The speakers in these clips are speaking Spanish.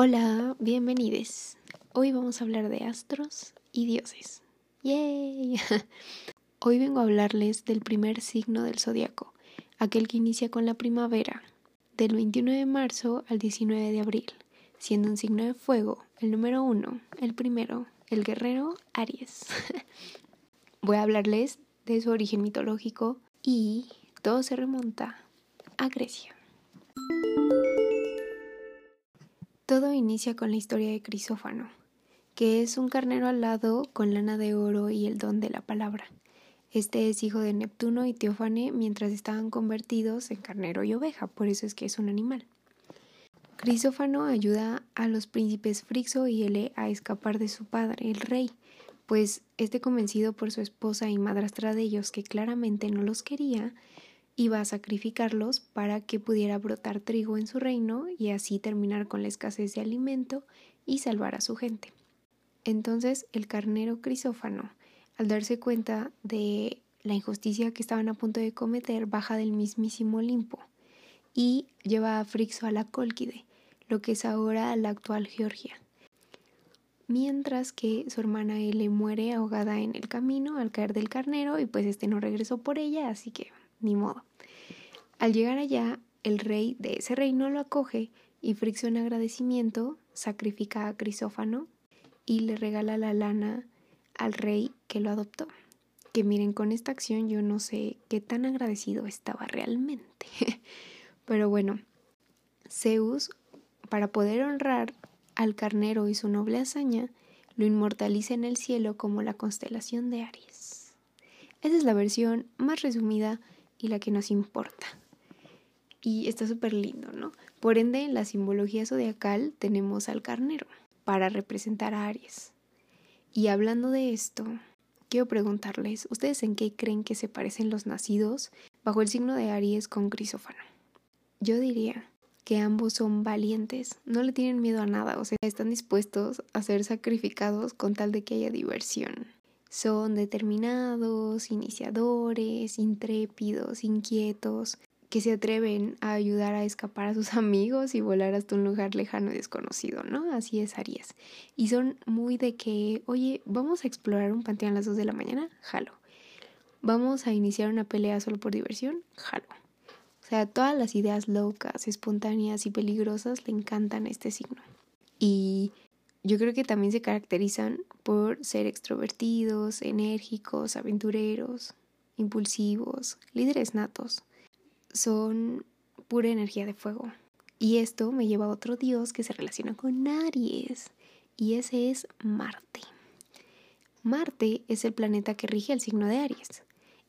Hola, bienvenidos. Hoy vamos a hablar de astros y dioses. ¡Yay! Hoy vengo a hablarles del primer signo del zodiaco, aquel que inicia con la primavera, del 21 de marzo al 19 de abril, siendo un signo de fuego, el número uno, el primero, el guerrero Aries. Voy a hablarles de su origen mitológico y todo se remonta a Grecia. Todo inicia con la historia de Crisófano, que es un carnero alado con lana de oro y el don de la palabra. Este es hijo de Neptuno y Teófane mientras estaban convertidos en carnero y oveja, por eso es que es un animal. Crisófano ayuda a los príncipes Frixo y Ele a escapar de su padre, el rey, pues este convencido por su esposa y madrastra de ellos que claramente no los quería, iba a sacrificarlos para que pudiera brotar trigo en su reino y así terminar con la escasez de alimento y salvar a su gente. Entonces el carnero Crisófano, al darse cuenta de la injusticia que estaban a punto de cometer, baja del mismísimo Olimpo y lleva a Frixo a la Cólquide, lo que es ahora la actual Georgia. Mientras que su hermana Ele muere ahogada en el camino al caer del carnero y pues este no regresó por ella, así que ni modo. Al llegar allá, el rey de ese reino lo acoge y Frixo en agradecimiento sacrifica a Crisófano y le regala la lana al rey que lo adoptó. Que miren, con esta acción yo no sé qué tan agradecido estaba realmente. Pero bueno, Zeus, para poder honrar al carnero y su noble hazaña, lo inmortaliza en el cielo como la constelación de Aries. Esa es la versión más resumida y la que nos importa. Y está súper lindo, ¿no? Por ende, en la simbología zodiacal tenemos al carnero para representar a Aries. Y hablando de esto, quiero preguntarles, ¿ustedes en qué creen que se parecen los nacidos bajo el signo de Aries con Crisófano? Yo diría que ambos son valientes, no le tienen miedo a nada, o sea, están dispuestos a ser sacrificados con tal de que haya diversión. Son determinados, iniciadores, intrépidos, inquietos, que se atreven a ayudar a escapar a sus amigos y volar hasta un lugar lejano y desconocido, ¿no? Así es Aries. Y son muy de que, oye, vamos a explorar un panteón a las 2 de la mañana, jalo. Vamos a iniciar una pelea solo por diversión, jalo. O sea, todas las ideas locas, espontáneas y peligrosas le encantan a este signo. Y yo creo que también se caracterizan por ser extrovertidos, enérgicos, aventureros, impulsivos, líderes natos. Son pura energía de fuego. Y esto me lleva a otro dios que se relaciona con Aries, y ese es Marte. Marte es el planeta que rige el signo de Aries,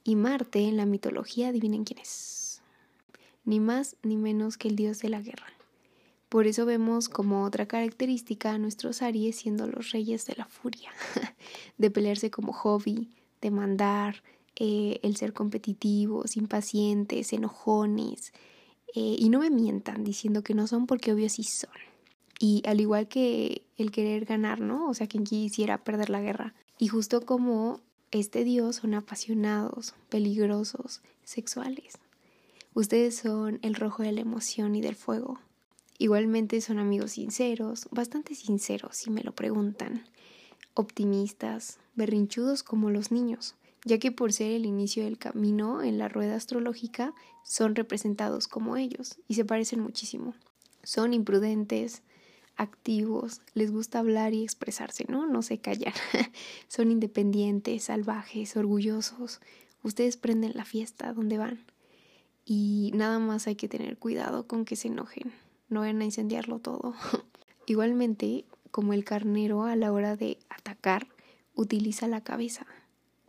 y Marte en la mitología, adivinen quién es. Ni más ni menos que el dios de la guerra. Por eso vemos como otra característica a nuestros Aries siendo los reyes de la furia, de pelearse como hobby, de mandar, eh, el ser competitivos, impacientes, enojones. Eh, y no me mientan diciendo que no son porque obvio sí son. Y al igual que el querer ganar, ¿no? O sea, quien quisiera perder la guerra. Y justo como este dios son apasionados, peligrosos, sexuales. Ustedes son el rojo de la emoción y del fuego. Igualmente son amigos sinceros, bastante sinceros si me lo preguntan, optimistas, berrinchudos como los niños, ya que por ser el inicio del camino en la rueda astrológica son representados como ellos y se parecen muchísimo. Son imprudentes, activos, les gusta hablar y expresarse, ¿no? No se callan. son independientes, salvajes, orgullosos. Ustedes prenden la fiesta donde van. Y nada más hay que tener cuidado con que se enojen no van a incendiarlo todo. Igualmente, como el carnero a la hora de atacar, utiliza la cabeza.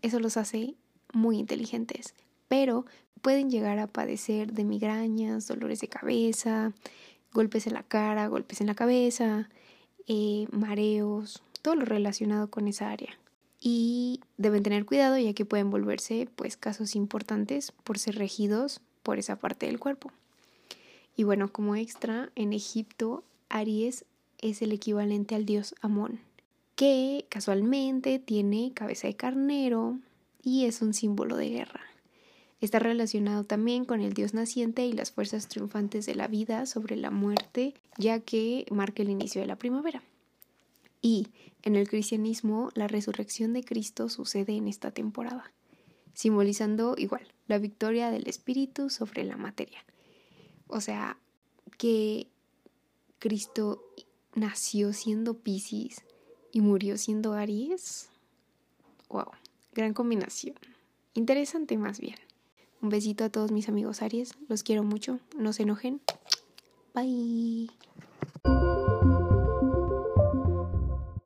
Eso los hace muy inteligentes, pero pueden llegar a padecer de migrañas, dolores de cabeza, golpes en la cara, golpes en la cabeza, eh, mareos, todo lo relacionado con esa área. Y deben tener cuidado ya que pueden volverse pues casos importantes por ser regidos por esa parte del cuerpo. Y bueno, como extra, en Egipto, Aries es el equivalente al dios Amón, que casualmente tiene cabeza de carnero y es un símbolo de guerra. Está relacionado también con el Dios naciente y las fuerzas triunfantes de la vida sobre la muerte, ya que marca el inicio de la primavera. Y en el cristianismo, la resurrección de Cristo sucede en esta temporada, simbolizando igual la victoria del espíritu sobre la materia. O sea, que Cristo nació siendo Pisces y murió siendo Aries. Wow, gran combinación. Interesante más bien. Un besito a todos mis amigos Aries, los quiero mucho, no se enojen. Bye.